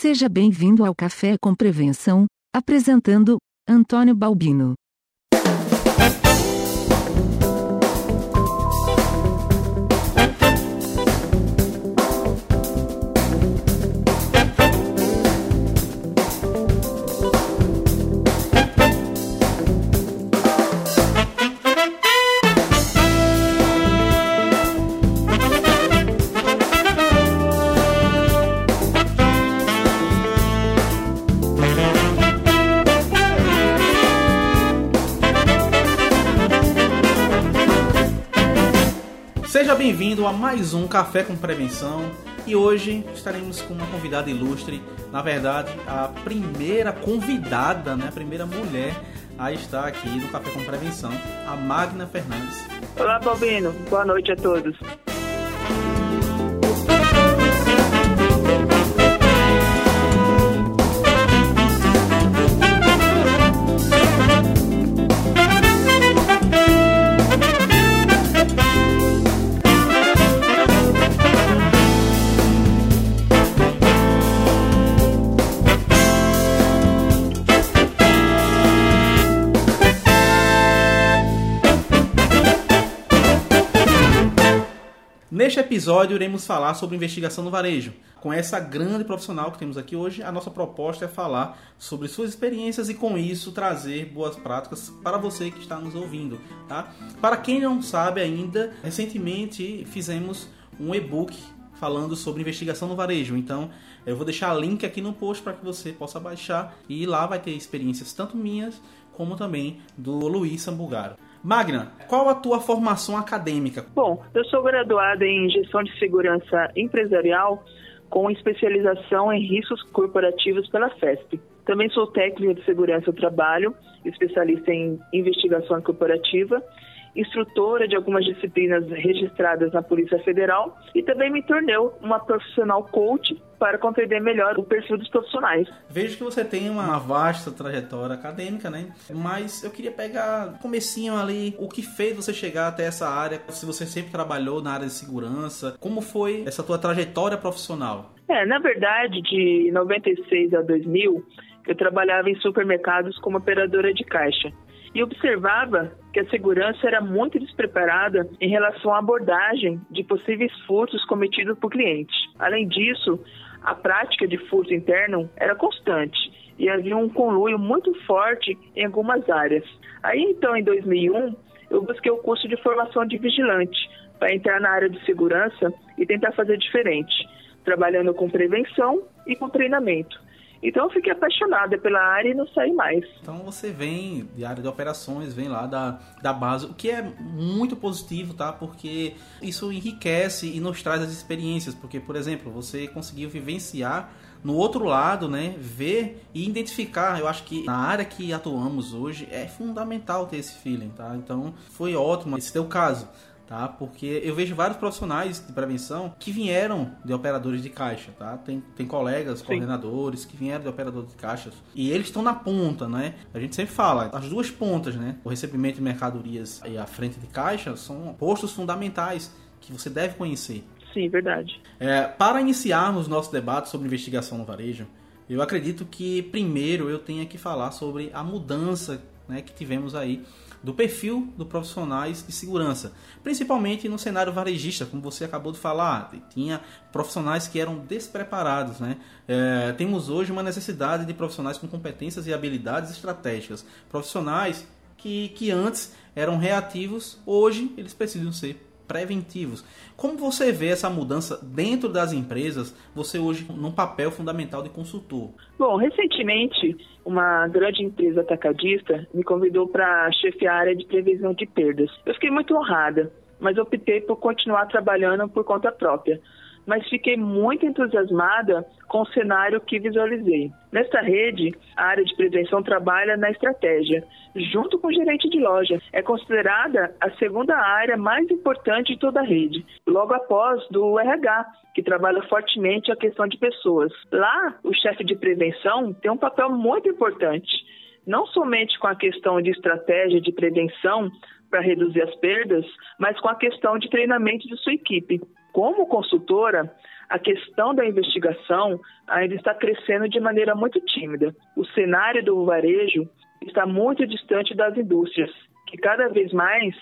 Seja bem-vindo ao Café com Prevenção, apresentando Antônio Balbino. A mais um Café com Prevenção e hoje estaremos com uma convidada ilustre, na verdade, a primeira convidada, né, a primeira mulher a estar aqui no Café com Prevenção, a Magna Fernandes. Olá, Balbino. Boa noite a todos. Neste episódio iremos falar sobre investigação no varejo. Com essa grande profissional que temos aqui hoje, a nossa proposta é falar sobre suas experiências e com isso trazer boas práticas para você que está nos ouvindo, tá? Para quem não sabe ainda, recentemente fizemos um e-book falando sobre investigação no varejo. Então, eu vou deixar link aqui no post para que você possa baixar e lá vai ter experiências tanto minhas como também do Luiz Sambugaro. Magna, qual a tua formação acadêmica? Bom, eu sou graduada em Gestão de Segurança Empresarial com especialização em riscos corporativos pela FESP. Também sou técnica de segurança do trabalho, especialista em investigação corporativa, instrutora de algumas disciplinas registradas na Polícia Federal e também me tornei uma profissional coach para compreender melhor o perfil dos profissionais. Vejo que você tem uma vasta trajetória acadêmica, né? Mas eu queria pegar comecinho ali, o que fez você chegar até essa área, se você sempre trabalhou na área de segurança, como foi essa tua trajetória profissional? É, na verdade, de 96 a 2000, eu trabalhava em supermercados como operadora de caixa e observava que a segurança era muito despreparada em relação à abordagem de possíveis furtos cometidos por clientes. Além disso, a prática de furto interno era constante e havia um conluio muito forte em algumas áreas. Aí então, em 2001, eu busquei o curso de formação de vigilante para entrar na área de segurança e tentar fazer diferente, trabalhando com prevenção e com treinamento. Então eu fiquei apaixonada pela área e não saí mais. Então você vem de área de operações, vem lá da, da base, o que é muito positivo, tá? Porque isso enriquece e nos traz as experiências. Porque, por exemplo, você conseguiu vivenciar no outro lado, né, ver e identificar. Eu acho que na área que atuamos hoje é fundamental ter esse feeling, tá? Então foi ótimo esse teu caso tá? Porque eu vejo vários profissionais de prevenção que vieram de operadores de caixa, tá? Tem, tem colegas, Sim. coordenadores que vieram de operadores de caixas e eles estão na ponta, né? A gente sempre fala, as duas pontas, né? O recebimento de mercadorias e a frente de caixa são postos fundamentais que você deve conhecer. Sim, verdade. É, para iniciarmos nosso debate sobre investigação no varejo, eu acredito que primeiro eu tenha que falar sobre a mudança né, que tivemos aí do perfil dos profissionais de segurança, principalmente no cenário varejista, como você acabou de falar, tinha profissionais que eram despreparados, né? É, temos hoje uma necessidade de profissionais com competências e habilidades estratégicas, profissionais que, que antes eram reativos, hoje eles precisam ser preventivos. Como você vê essa mudança dentro das empresas, você hoje num papel fundamental de consultor? Bom, recentemente uma grande empresa atacadista me convidou para chefiar a área de previsão de perdas. Eu fiquei muito honrada, mas optei por continuar trabalhando por conta própria mas fiquei muito entusiasmada com o cenário que visualizei. Nesta rede, a área de prevenção trabalha na estratégia, junto com o gerente de loja. É considerada a segunda área mais importante de toda a rede, logo após do RH, que trabalha fortemente a questão de pessoas. Lá, o chefe de prevenção tem um papel muito importante, não somente com a questão de estratégia de prevenção para reduzir as perdas, mas com a questão de treinamento de sua equipe. Como consultora, a questão da investigação ainda está crescendo de maneira muito tímida. O cenário do varejo está muito distante das indústrias, que cada vez mais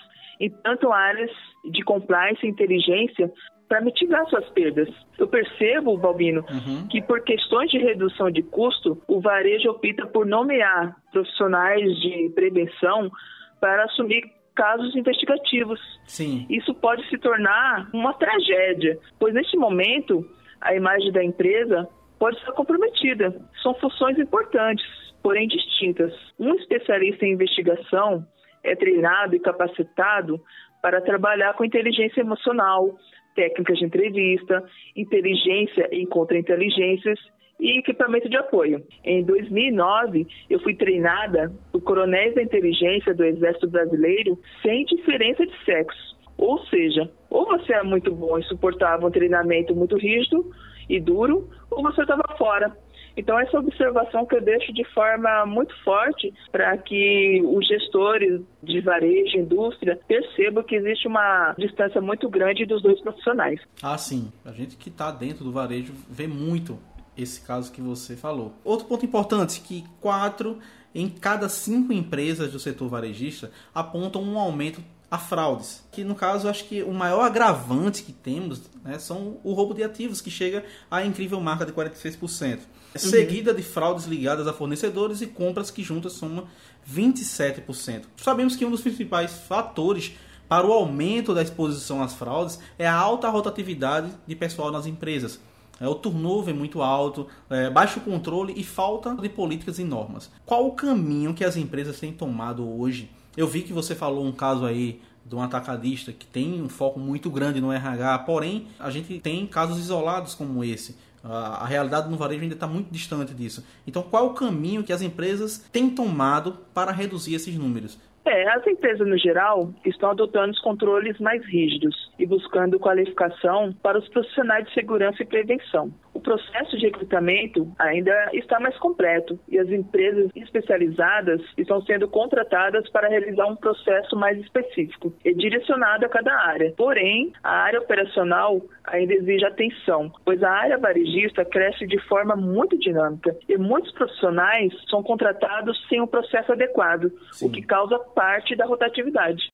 tanto áreas de compliance e inteligência para mitigar suas perdas. Eu percebo, Balbino, uhum. que por questões de redução de custo, o varejo opta por nomear profissionais de prevenção para assumir casos investigativos. Sim. Isso pode se tornar uma tragédia, pois neste momento a imagem da empresa pode ser comprometida. São funções importantes, porém distintas. Um especialista em investigação é treinado e capacitado para trabalhar com inteligência emocional, técnicas de entrevista, inteligência em contra-inteligências e equipamento de apoio. Em 2009, eu fui treinada por coronéis da inteligência do Exército Brasileiro sem diferença de sexo. Ou seja, ou você é muito bom e suportava um treinamento muito rígido e duro, ou você estava fora. Então, essa observação que eu deixo de forma muito forte para que os gestores de varejo, indústria, percebam que existe uma distância muito grande dos dois profissionais. Ah, sim. A gente que está dentro do varejo vê muito esse caso que você falou. Outro ponto importante que quatro em cada cinco empresas do setor varejista apontam um aumento a fraudes. Que no caso, acho que o maior agravante que temos né, são o roubo de ativos, que chega à incrível marca de 46%. Uhum. Seguida de fraudes ligadas a fornecedores e compras que juntas somam 27%. Sabemos que um dos principais fatores para o aumento da exposição às fraudes é a alta rotatividade de pessoal nas empresas. É, o turnover é muito alto, é, baixo controle e falta de políticas e normas. Qual o caminho que as empresas têm tomado hoje eu vi que você falou um caso aí de um atacadista que tem um foco muito grande no RH, porém a gente tem casos isolados como esse. A realidade no varejo ainda está muito distante disso. Então, qual o caminho que as empresas têm tomado para reduzir esses números? É, as empresas no geral estão adotando os controles mais rígidos e buscando qualificação para os profissionais de segurança e prevenção. O processo de recrutamento ainda está mais completo e as empresas especializadas estão sendo contratadas para realizar um processo mais específico e direcionado a cada área. Porém, a área operacional ainda exige atenção, pois a área varejista cresce de forma muito dinâmica e muitos profissionais são contratados sem um processo adequado, Sim. o que causa parte da rotatividade.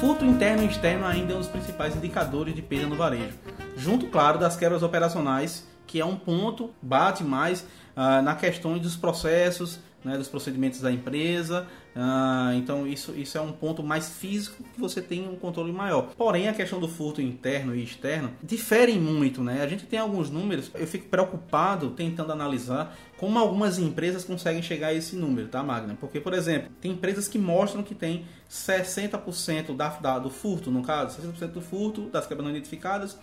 Furto interno e externo ainda é um dos principais indicadores de perda no varejo, junto, claro, das quebras operacionais, que é um ponto, bate mais ah, na questão dos processos, né, dos procedimentos da empresa. Uh, então isso, isso é um ponto mais físico que você tem um controle maior. Porém, a questão do furto interno e externo difere muito, né? A gente tem alguns números, eu fico preocupado tentando analisar como algumas empresas conseguem chegar a esse número, tá, Magna? Porque, por exemplo, tem empresas que mostram que tem 60% da, da, do furto, no caso, 60% do furto das quebras não identificadas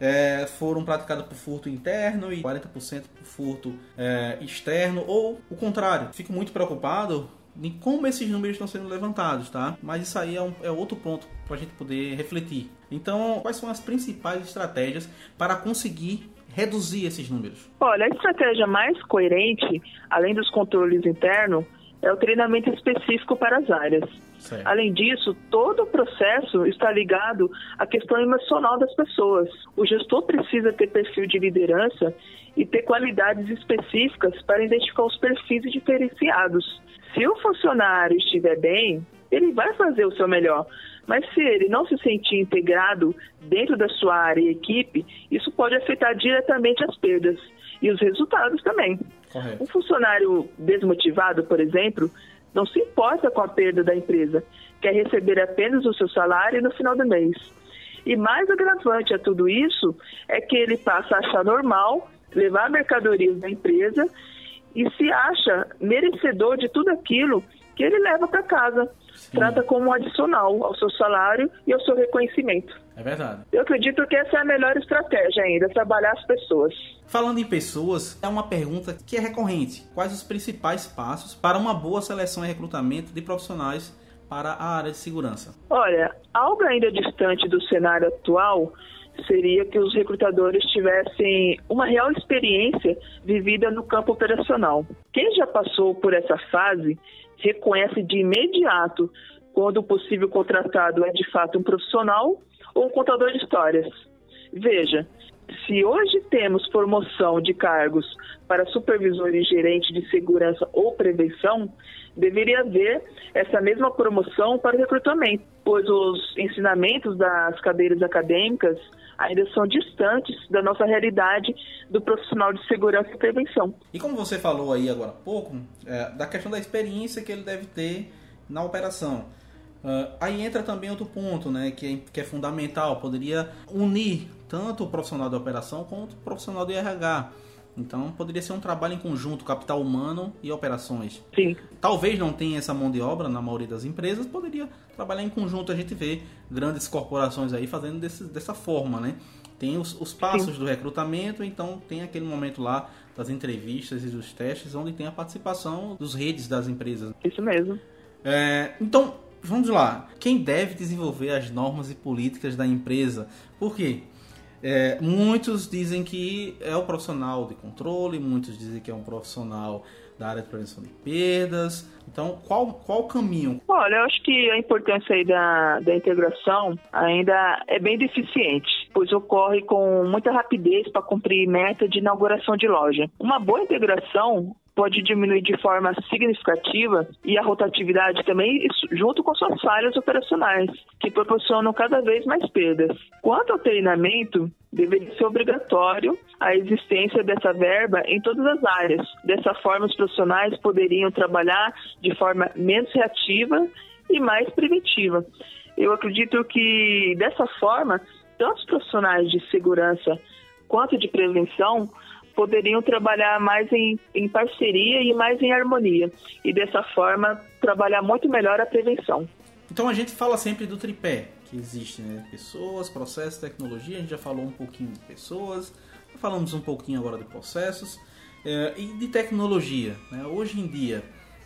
é, foram praticadas por furto interno e 40% por furto é, externo, ou o contrário. Fico muito preocupado em como esses números estão sendo levantados, tá? Mas isso aí é, um, é outro ponto para a gente poder refletir. Então, quais são as principais estratégias para conseguir reduzir esses números? Olha, a estratégia mais coerente, além dos controles internos, é o treinamento específico para as áreas. Certo. Além disso, todo o processo está ligado à questão emocional das pessoas. O gestor precisa ter perfil de liderança e ter qualidades específicas para identificar os perfis diferenciados. Se o funcionário estiver bem, ele vai fazer o seu melhor. Mas se ele não se sentir integrado dentro da sua área e equipe, isso pode afetar diretamente as perdas e os resultados também. Correto. Um funcionário desmotivado, por exemplo, não se importa com a perda da empresa, quer receber apenas o seu salário no final do mês. E mais agravante a tudo isso é que ele passa a achar normal levar mercadorias da empresa e se acha merecedor de tudo aquilo que ele leva para casa. Sim. Trata como um adicional ao seu salário e ao seu reconhecimento. É verdade. Eu acredito que essa é a melhor estratégia ainda, trabalhar as pessoas. Falando em pessoas, é uma pergunta que é recorrente. Quais os principais passos para uma boa seleção e recrutamento de profissionais para a área de segurança? Olha, algo ainda distante do cenário atual seria que os recrutadores tivessem uma real experiência vivida no campo operacional. Quem já passou por essa fase reconhece de imediato quando o possível contratado é de fato um profissional ou um contador de histórias. Veja, se hoje temos promoção de cargos para supervisor e gerente de segurança ou prevenção, deveria haver essa mesma promoção para o recrutamento, pois os ensinamentos das cadeiras acadêmicas ainda são distantes da nossa realidade do profissional de segurança e prevenção. E como você falou aí agora há pouco, é, da questão da experiência que ele deve ter na operação. Uh, aí entra também outro ponto, né, que é, que é fundamental, poderia unir tanto o profissional de operação quanto o profissional de RH. Então poderia ser um trabalho em conjunto, capital humano e operações. Sim. Talvez não tenha essa mão de obra na maioria das empresas, poderia trabalhar em conjunto. A gente vê grandes corporações aí fazendo desse, dessa forma, né? Tem os, os passos Sim. do recrutamento, então tem aquele momento lá das entrevistas e dos testes, onde tem a participação dos redes das empresas. Isso mesmo. É, então, vamos lá. Quem deve desenvolver as normas e políticas da empresa? Por quê? É, muitos dizem que é o profissional de controle, muitos dizem que é um profissional da área de prevenção de perdas. Então, qual, qual o caminho? Olha, eu acho que a importância aí da, da integração ainda é bem deficiente, pois ocorre com muita rapidez para cumprir meta de inauguração de loja. Uma boa integração pode diminuir de forma significativa e a rotatividade também, junto com suas falhas operacionais, que proporcionam cada vez mais perdas. Quanto ao treinamento, deveria ser obrigatório a existência dessa verba em todas as áreas. Dessa forma, os profissionais poderiam trabalhar de forma menos reativa e mais preventiva. Eu acredito que dessa forma, tanto os profissionais de segurança quanto de prevenção poderiam trabalhar mais em, em parceria e mais em harmonia, e dessa forma trabalhar muito melhor a prevenção. Então a gente fala sempre do tripé que existe, né? Pessoas, processos, tecnologia. A gente já falou um pouquinho de pessoas, falamos um pouquinho agora de processos é, e de tecnologia. Né? Hoje em dia,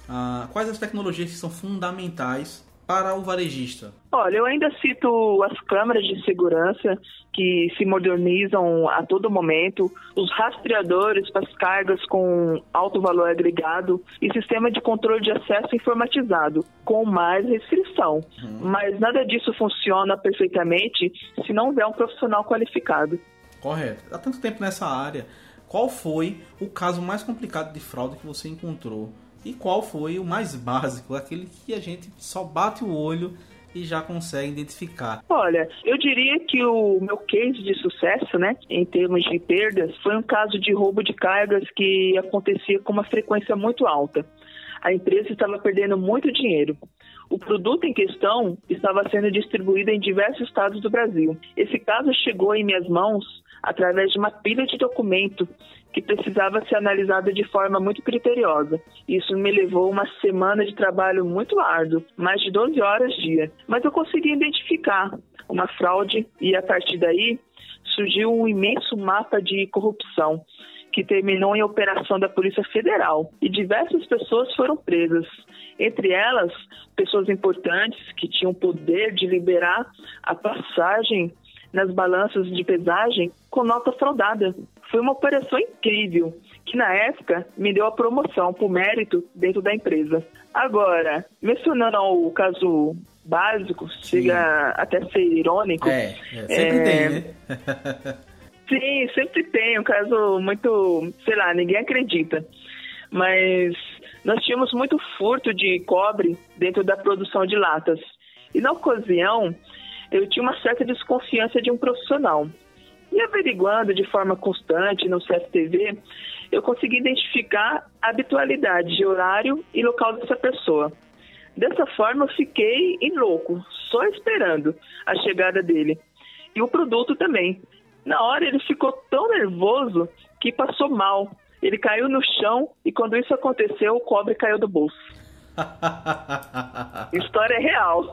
ah, quais as tecnologias que são fundamentais para o varejista? Olha, eu ainda cito as câmeras de segurança que se modernizam a todo momento, os rastreadores para as cargas com alto valor agregado e sistema de controle de acesso informatizado, com mais restrição. Uhum. Mas nada disso funciona perfeitamente se não houver um profissional qualificado. Correto. Há tanto tempo nessa área, qual foi o caso mais complicado de fraude que você encontrou? E qual foi o mais básico, aquele que a gente só bate o olho e já consegue identificar? Olha, eu diria que o meu case de sucesso, né, em termos de perdas, foi um caso de roubo de cargas que acontecia com uma frequência muito alta. A empresa estava perdendo muito dinheiro. O produto em questão estava sendo distribuído em diversos estados do Brasil. Esse caso chegou em minhas mãos através de uma pilha de documento que precisava ser analisada de forma muito criteriosa. Isso me levou uma semana de trabalho muito árduo, mais de 12 horas dia. Mas eu consegui identificar uma fraude e a partir daí surgiu um imenso mapa de corrupção que terminou em operação da Polícia Federal e diversas pessoas foram presas. Entre elas, pessoas importantes que tinham poder de liberar a passagem nas balanças de pesagem com nota fraudada. Foi uma operação incrível, que na época me deu a promoção por mérito dentro da empresa. Agora, mencionando o caso básico, Sim. chega até a ser irônico. É, é sempre é... tem, né? Sim, sempre tem. Um caso muito, sei lá, ninguém acredita. Mas nós tínhamos muito furto de cobre dentro da produção de latas. E na ocasião, eu tinha uma certa desconfiança de um profissional. E averiguando de forma constante no CFTV, eu consegui identificar a habitualidade de horário e local dessa pessoa. Dessa forma, eu fiquei em louco, só esperando a chegada dele. E o produto também. Na hora, ele ficou tão nervoso que passou mal Ele caiu no chão e quando isso aconteceu, o cobre caiu do bolso. História real.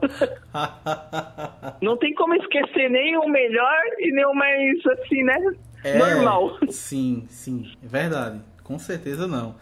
Não tem como esquecer nem o melhor e nem o mais assim, né? É, Normal. Sim, sim, é verdade. Com certeza não.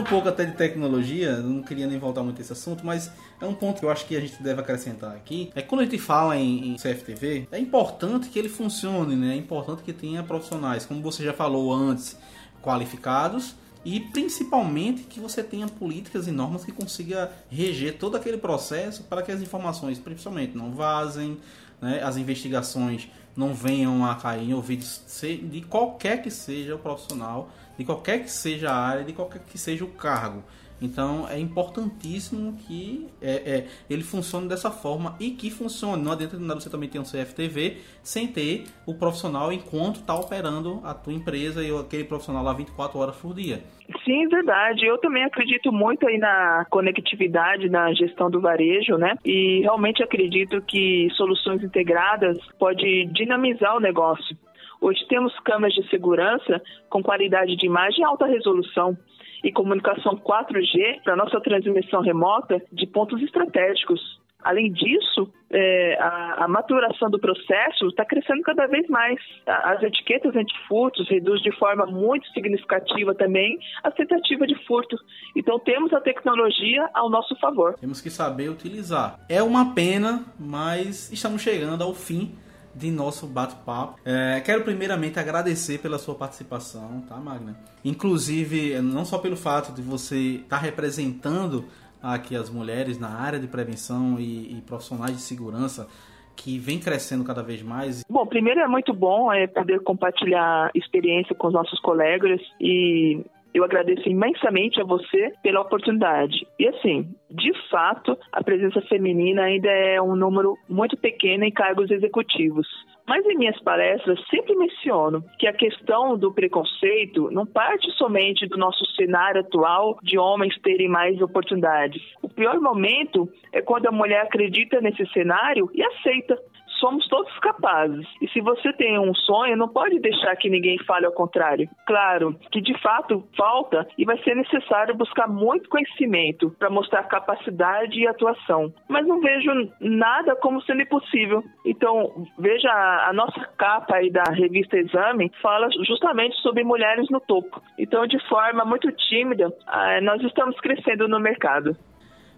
Um pouco até de tecnologia, não queria nem voltar muito esse assunto, mas é um ponto que eu acho que a gente deve acrescentar aqui. É que quando a gente fala em, em CFTV, é importante que ele funcione, né? É importante que tenha profissionais, como você já falou antes, qualificados e principalmente que você tenha políticas e normas que consiga reger todo aquele processo para que as informações, principalmente, não vazem, né? as investigações não venham a cair em ouvidos de qualquer que seja o profissional de qualquer que seja a área, de qualquer que seja o cargo. Então é importantíssimo que é, é, ele funcione dessa forma e que funcione. Não adianta nada você também ter um CFTV sem ter o profissional enquanto está operando a tua empresa e aquele profissional lá 24 horas por dia. Sim, verdade. Eu também acredito muito aí na conectividade, na gestão do varejo, né? E realmente acredito que soluções integradas pode dinamizar o negócio. Hoje temos câmeras de segurança com qualidade de imagem e alta resolução e comunicação 4G para nossa transmissão remota de pontos estratégicos. Além disso, é, a, a, maturação do processo está crescendo cada vez mais. As etiquetas antifurtos reduz de forma muito significativa também a tentativa de furto. Então temos a tecnologia ao nosso favor. Temos que saber utilizar. É uma pena, mas estamos chegando ao fim de nosso bate-papo. É, quero primeiramente agradecer pela sua participação, tá, Magna? Inclusive, não só pelo fato de você estar tá representando aqui as mulheres na área de prevenção e, e profissionais de segurança que vem crescendo cada vez mais? Bom, primeiro é muito bom é poder compartilhar experiência com os nossos colegas e eu agradeço imensamente a você pela oportunidade. E assim, de fato, a presença feminina ainda é um número muito pequeno em cargos executivos. Mas em minhas palestras sempre menciono que a questão do preconceito não parte somente do nosso cenário atual de homens terem mais oportunidades. O pior momento é quando a mulher acredita nesse cenário e aceita somos todos capazes. E se você tem um sonho, não pode deixar que ninguém fale ao contrário. Claro que de fato falta e vai ser necessário buscar muito conhecimento para mostrar capacidade e atuação. Mas não vejo nada como sendo impossível. Então, veja a, nossa capa aí da revista Exame fala justamente sobre mulheres no topo. Então, de forma muito tímida, ah, nós estamos crescendo no mercado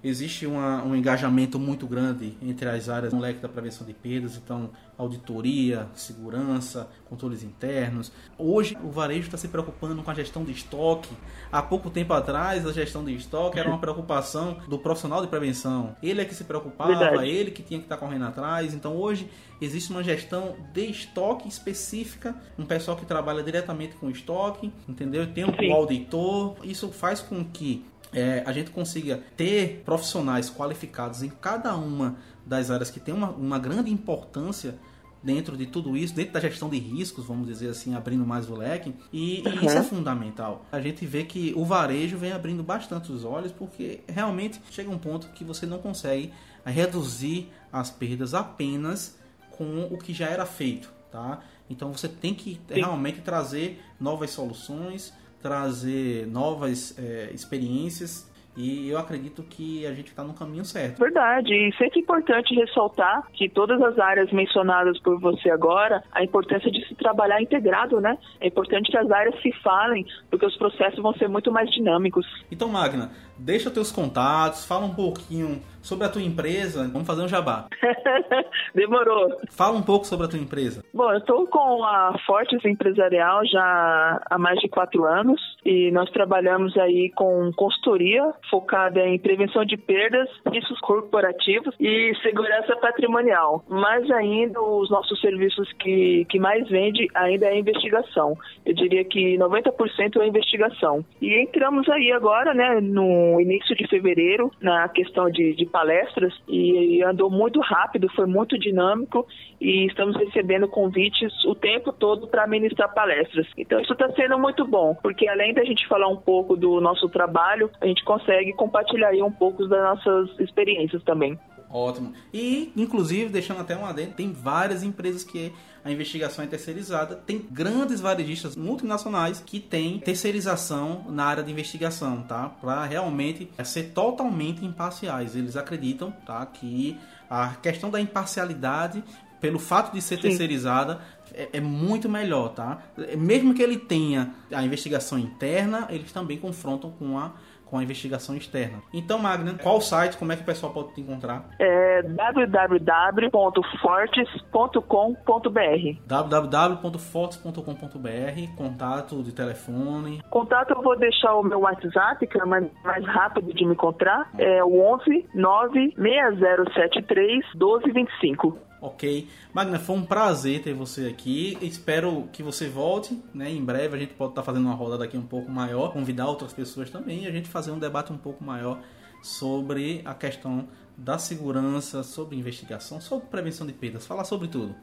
existe uma, um engajamento muito grande entre as áreas do leque da prevenção de perdas, então auditoria, segurança, controles internos. Hoje o varejo está se preocupando com a gestão de estoque. Há pouco tempo atrás a gestão de estoque era uma preocupação do profissional de prevenção. Ele é que se preocupava, Verdade. ele que tinha que estar correndo atrás. Então hoje existe uma gestão de estoque específica, um pessoal que trabalha diretamente com estoque, entendeu? Tem um auditor. Isso faz com que é, a gente consiga ter profissionais qualificados em cada uma das áreas que tem uma, uma grande importância dentro de tudo isso, dentro da gestão de riscos, vamos dizer assim, abrindo mais o leque, e, e uhum. isso é fundamental. A gente vê que o varejo vem abrindo bastante os olhos, porque realmente chega um ponto que você não consegue reduzir as perdas apenas com o que já era feito, tá? Então você tem que Sim. realmente trazer novas soluções, trazer novas é, experiências e eu acredito que a gente está no caminho certo. Verdade, e sempre é importante ressaltar que todas as áreas mencionadas por você agora, a importância de se trabalhar integrado, né? É importante que as áreas se falem, porque os processos vão ser muito mais dinâmicos. Então, Magna, deixa teus contatos, fala um pouquinho sobre a tua empresa. Vamos fazer um jabá. Demorou. Fala um pouco sobre a tua empresa. Bom, eu estou com a Fortes Empresarial já há mais de quatro anos e nós trabalhamos aí com consultoria focada em prevenção de perdas, riscos corporativos e segurança patrimonial. Mas ainda os nossos serviços que, que mais vende ainda é investigação. Eu diria que 90% é investigação. E entramos aí agora, né, no início de fevereiro na questão de, de palestras e andou muito rápido, foi muito dinâmico e estamos recebendo convites o tempo todo para ministrar palestras. Então isso está sendo muito bom, porque além da gente falar um pouco do nosso trabalho, a gente consegue compartilhar um pouco das nossas experiências também. Ótimo. E, inclusive, deixando até um adendo, tem várias empresas que a investigação é terceirizada. Tem grandes varejistas multinacionais que têm terceirização na área de investigação, tá? Para realmente ser totalmente imparciais. Eles acreditam, tá? Que a questão da imparcialidade pelo fato de ser Sim. terceirizada, é, é, muito melhor, tá? Mesmo que ele tenha a investigação interna, eles também confrontam com a com a investigação externa. Então, Magna, qual site, como é que o pessoal pode te encontrar? É www.fortes.com.br www.fortes.com.br Contato de telefone? Contato eu vou deixar o meu WhatsApp, que é mais, mais rápido de me encontrar. É o 11 96073 1225. Ok. Magna, foi um prazer ter você aqui. Espero que você volte, né? Em breve a gente pode estar fazendo uma roda daqui um pouco maior, convidar outras pessoas também e a gente fazer um debate um pouco maior sobre a questão da segurança, sobre investigação, sobre prevenção de perdas, falar sobre tudo.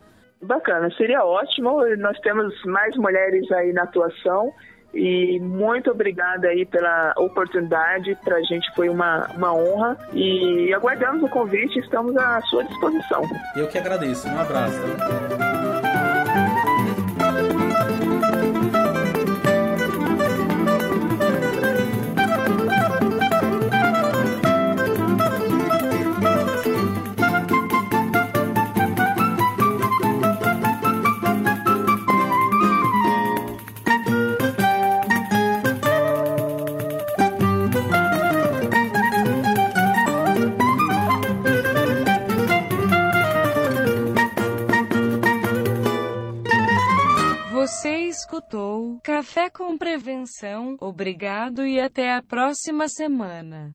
Bacana, seria ótimo. Nós temos mais mulheres aí na atuação e muito obrigada aí pela oportunidade. Para a gente foi uma, uma honra. E aguardamos o convite, estamos à sua disposição. Eu que agradeço. Um abraço. Obrigado e até a próxima semana.